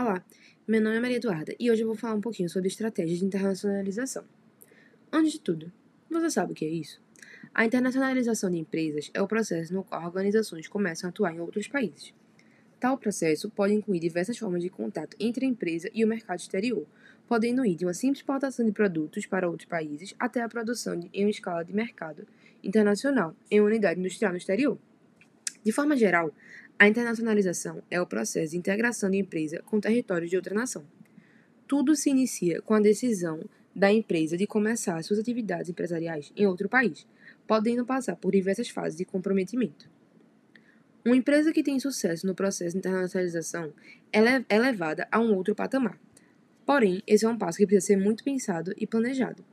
Olá, meu nome é Maria Eduarda e hoje eu vou falar um pouquinho sobre estratégias de internacionalização. Antes de tudo, você sabe o que é isso? A internacionalização de empresas é o processo no qual organizações começam a atuar em outros países. Tal processo pode incluir diversas formas de contato entre a empresa e o mercado exterior, podendo ir de uma simples exportação de produtos para outros países até a produção de, em uma escala de mercado internacional em uma unidade industrial no exterior. De forma geral, a internacionalização é o processo de integração de empresa com territórios de outra nação. Tudo se inicia com a decisão da empresa de começar suas atividades empresariais em outro país, podendo passar por diversas fases de comprometimento. Uma empresa que tem sucesso no processo de internacionalização é levada a um outro patamar. Porém, esse é um passo que precisa ser muito pensado e planejado.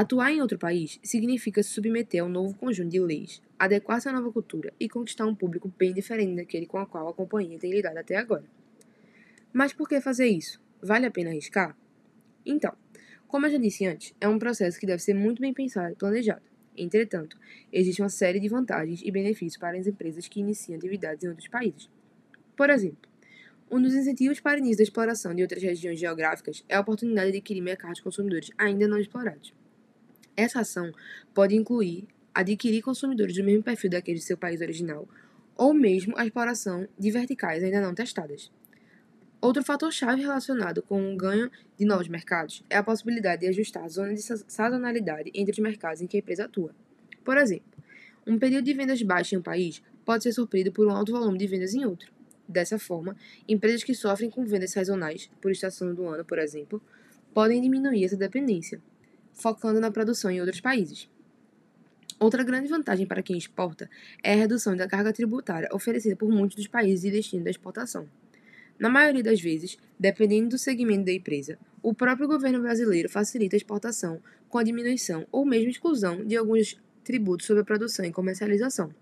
Atuar em outro país significa se submeter a um novo conjunto de leis, adequar-se à nova cultura e conquistar um público bem diferente daquele com o qual a companhia tem lidado até agora. Mas por que fazer isso? Vale a pena arriscar? Então, como eu já disse antes, é um processo que deve ser muito bem pensado e planejado. Entretanto, existe uma série de vantagens e benefícios para as empresas que iniciam atividades em outros países. Por exemplo, um dos incentivos para o início da exploração de outras regiões geográficas é a oportunidade de adquirir mercados consumidores ainda não explorados. Essa ação pode incluir adquirir consumidores do mesmo perfil daqueles de seu país original, ou mesmo a exploração de verticais ainda não testadas. Outro fator-chave relacionado com o ganho de novos mercados é a possibilidade de ajustar a zona de sazonalidade entre os mercados em que a empresa atua. Por exemplo, um período de vendas baixo em um país pode ser surpreendido por um alto volume de vendas em outro. Dessa forma, empresas que sofrem com vendas sazonais, por estação do ano, por exemplo, podem diminuir essa dependência, focando na produção em outros países. Outra grande vantagem para quem exporta é a redução da carga tributária oferecida por muitos dos países de destino da exportação. Na maioria das vezes, dependendo do segmento da empresa, o próprio governo brasileiro facilita a exportação com a diminuição ou mesmo exclusão de alguns tributos sobre a produção e comercialização.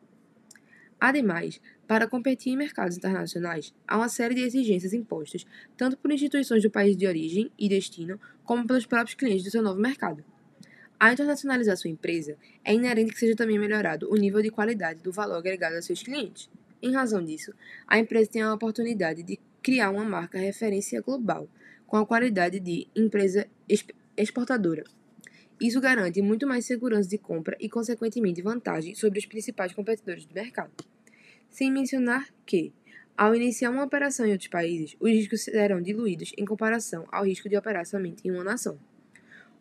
Ademais, para competir em mercados internacionais, há uma série de exigências impostas tanto por instituições do país de origem e destino, como pelos próprios clientes do seu novo mercado. Ao internacionalizar sua empresa, é inerente que seja também melhorado o nível de qualidade do valor agregado a seus clientes. Em razão disso, a empresa tem a oportunidade de criar uma marca referência global, com a qualidade de empresa exportadora. Isso garante muito mais segurança de compra e, consequentemente, vantagem sobre os principais competidores do mercado. Sem mencionar que, ao iniciar uma operação em outros países, os riscos serão diluídos em comparação ao risco de operar somente em uma nação.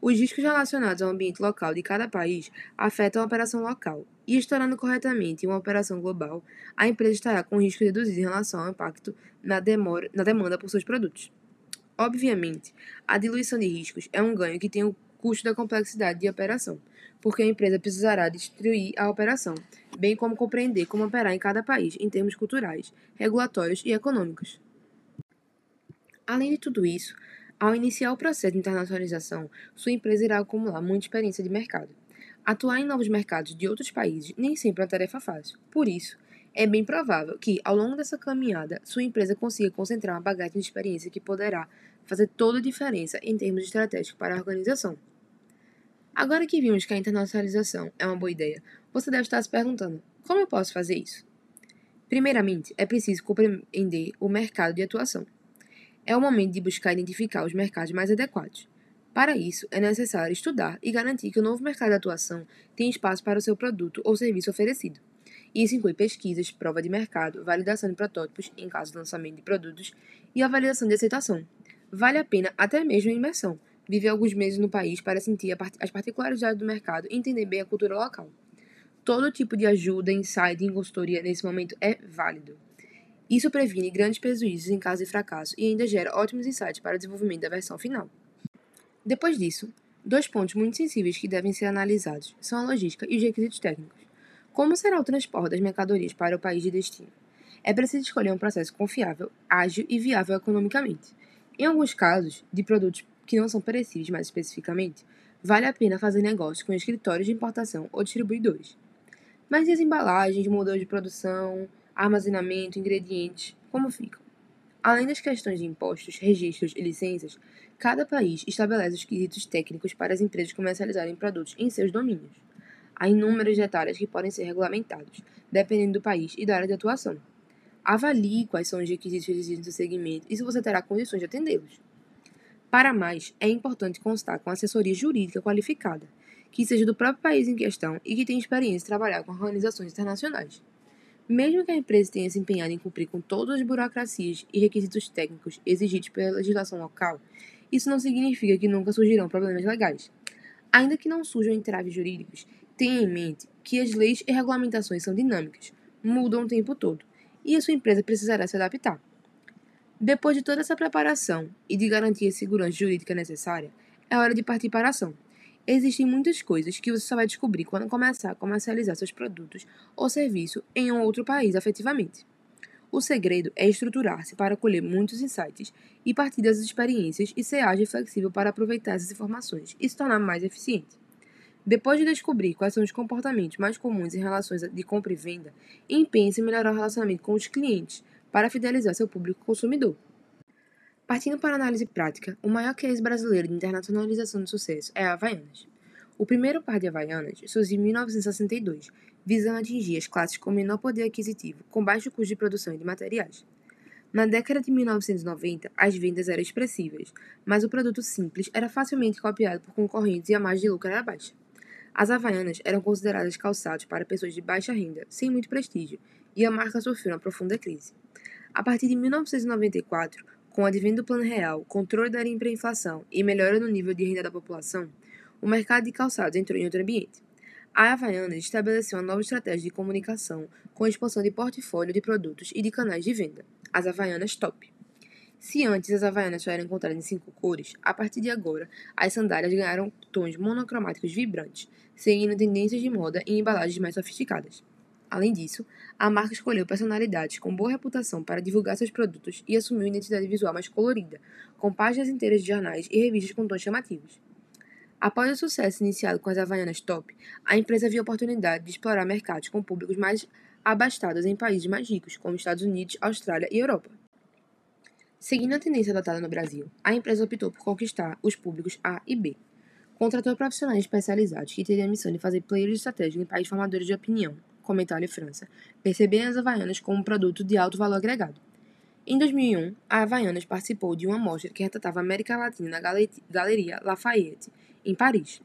Os riscos relacionados ao ambiente local de cada país afetam a operação local, e estourando corretamente uma operação global, a empresa estará com risco reduzido em relação ao impacto na, demora, na demanda por seus produtos. Obviamente, a diluição de riscos é um ganho que tem o custo da complexidade de operação, porque a empresa precisará distribuir a operação, bem como compreender como operar em cada país em termos culturais, regulatórios e econômicos. Além de tudo isso, ao iniciar o processo de internacionalização, sua empresa irá acumular muita experiência de mercado. Atuar em novos mercados de outros países nem sempre é uma tarefa fácil. Por isso, é bem provável que, ao longo dessa caminhada, sua empresa consiga concentrar uma bagagem de experiência que poderá fazer toda a diferença em termos estratégicos para a organização. Agora que vimos que a internacionalização é uma boa ideia, você deve estar se perguntando: como eu posso fazer isso? Primeiramente, é preciso compreender o mercado de atuação. É o momento de buscar identificar os mercados mais adequados. Para isso, é necessário estudar e garantir que o novo mercado de atuação tem espaço para o seu produto ou serviço oferecido. Isso inclui pesquisas, prova de mercado, validação de protótipos em caso de lançamento de produtos e avaliação de aceitação. Vale a pena até mesmo a imersão, viver alguns meses no país para sentir as particularidades do mercado e entender bem a cultura local. Todo tipo de ajuda, insight e consultoria nesse momento é válido. Isso previne grandes prejuízos em caso de fracasso e ainda gera ótimos insights para o desenvolvimento da versão final. Depois disso, dois pontos muito sensíveis que devem ser analisados são a logística e os requisitos técnicos. Como será o transporte das mercadorias para o país de destino? É preciso escolher um processo confiável, ágil e viável economicamente. Em alguns casos, de produtos que não são perecíveis mais especificamente, vale a pena fazer negócio com escritórios de importação ou distribuidores. Mas e as embalagens, modelos de produção, armazenamento, ingredientes, como ficam. Além das questões de impostos, registros e licenças, cada país estabelece os quesitos técnicos para as empresas comercializarem produtos em seus domínios. Há inúmeros detalhes que podem ser regulamentados, dependendo do país e da área de atuação. Avalie quais são os requisitos exigidos do segmento e se você terá condições de atendê-los. Para mais, é importante constar com assessoria jurídica qualificada, que seja do próprio país em questão e que tenha experiência em trabalhar com organizações internacionais. Mesmo que a empresa tenha se empenhado em cumprir com todas as burocracias e requisitos técnicos exigidos pela legislação local, isso não significa que nunca surgirão problemas legais. Ainda que não surjam entraves jurídicos, tenha em mente que as leis e regulamentações são dinâmicas, mudam o tempo todo, e a sua empresa precisará se adaptar. Depois de toda essa preparação e de garantir a segurança jurídica necessária, é hora de partir para a ação. Existem muitas coisas que você só vai descobrir quando começar a comercializar seus produtos ou serviço em um outro país efetivamente. O segredo é estruturar-se para colher muitos insights e partir das experiências e ser ágil e flexível para aproveitar essas informações e se tornar mais eficiente. Depois de descobrir quais são os comportamentos mais comuns em relações de compra e venda, empenhe-se em melhorar o relacionamento com os clientes para fidelizar seu público consumidor. Partindo para a análise prática, o maior case brasileiro de internacionalização de sucesso é a Havaianas. O primeiro par de Havaianas surgiu em 1962, visando atingir as classes com menor poder aquisitivo, com baixo custo de produção e de materiais. Na década de 1990, as vendas eram expressivas, mas o produto simples era facilmente copiado por concorrentes e a margem de lucro era baixa. As Havaianas eram consideradas calçados para pessoas de baixa renda, sem muito prestígio, e a marca sofreu uma profunda crise. A partir de 1994, com o advento do Plano Real, controle da hiperinflação e melhora no nível de renda da população, o mercado de calçados entrou em outro ambiente. A Havaianas estabeleceu uma nova estratégia de comunicação com a expansão de portfólio de produtos e de canais de venda, as Havaianas Top. Se antes as Havaianas só eram encontradas em cinco cores, a partir de agora as sandálias ganharam tons monocromáticos vibrantes, seguindo tendências de moda em embalagens mais sofisticadas. Além disso, a marca escolheu personalidades com boa reputação para divulgar seus produtos e assumiu identidade visual mais colorida, com páginas inteiras de jornais e revistas com tons chamativos. Após o sucesso iniciado com as Havaianas Top, a empresa viu a oportunidade de explorar mercados com públicos mais abastados em países mais ricos, como Estados Unidos, Austrália e Europa. Seguindo a tendência adotada no Brasil, a empresa optou por conquistar os públicos A e B. Contratou profissionais especializados que teriam a missão de fazer players estratégicos em países formadores de opinião, como Itália e França, perceberem as Havaianas como um produto de alto valor agregado. Em 2001, a Havaianas participou de uma mostra que retratava a América Latina na Galeria Lafayette, em Paris.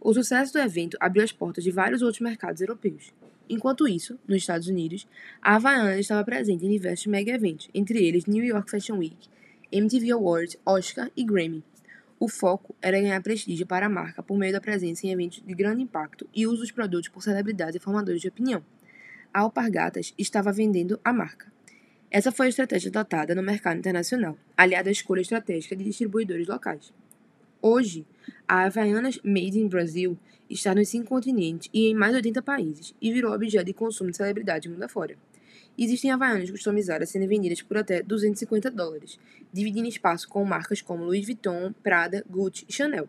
O sucesso do evento abriu as portas de vários outros mercados europeus. Enquanto isso, nos Estados Unidos, a Havaianas estava presente em diversos mega-eventos, entre eles New York Fashion Week, MTV Awards, Oscar e Grammy. O foco era ganhar prestígio para a marca por meio da presença em eventos de grande impacto e uso dos produtos por celebridades e formadores de opinião. A Alpargatas estava vendendo a marca. Essa foi a estratégia adotada no mercado internacional, aliada à escolha estratégica de distribuidores locais. Hoje, a Havaianas Made in Brazil está nos cinco continentes e em mais de 80 países e virou objeto de consumo de celebridades mundo afora. Existem havaianas customizadas sendo vendidas por até 250 dólares, dividindo espaço com marcas como Louis Vuitton, Prada, Gucci e Chanel.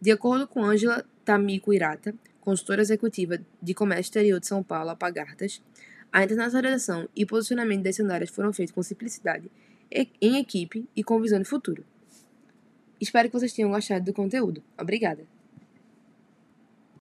De acordo com Angela Tamiko Irata, consultora executiva de comércio exterior de São Paulo, a a internacionalização e posicionamento das sandálias foram feitos com simplicidade, em equipe e com visão de futuro. Espero que vocês tenham gostado do conteúdo. Obrigada!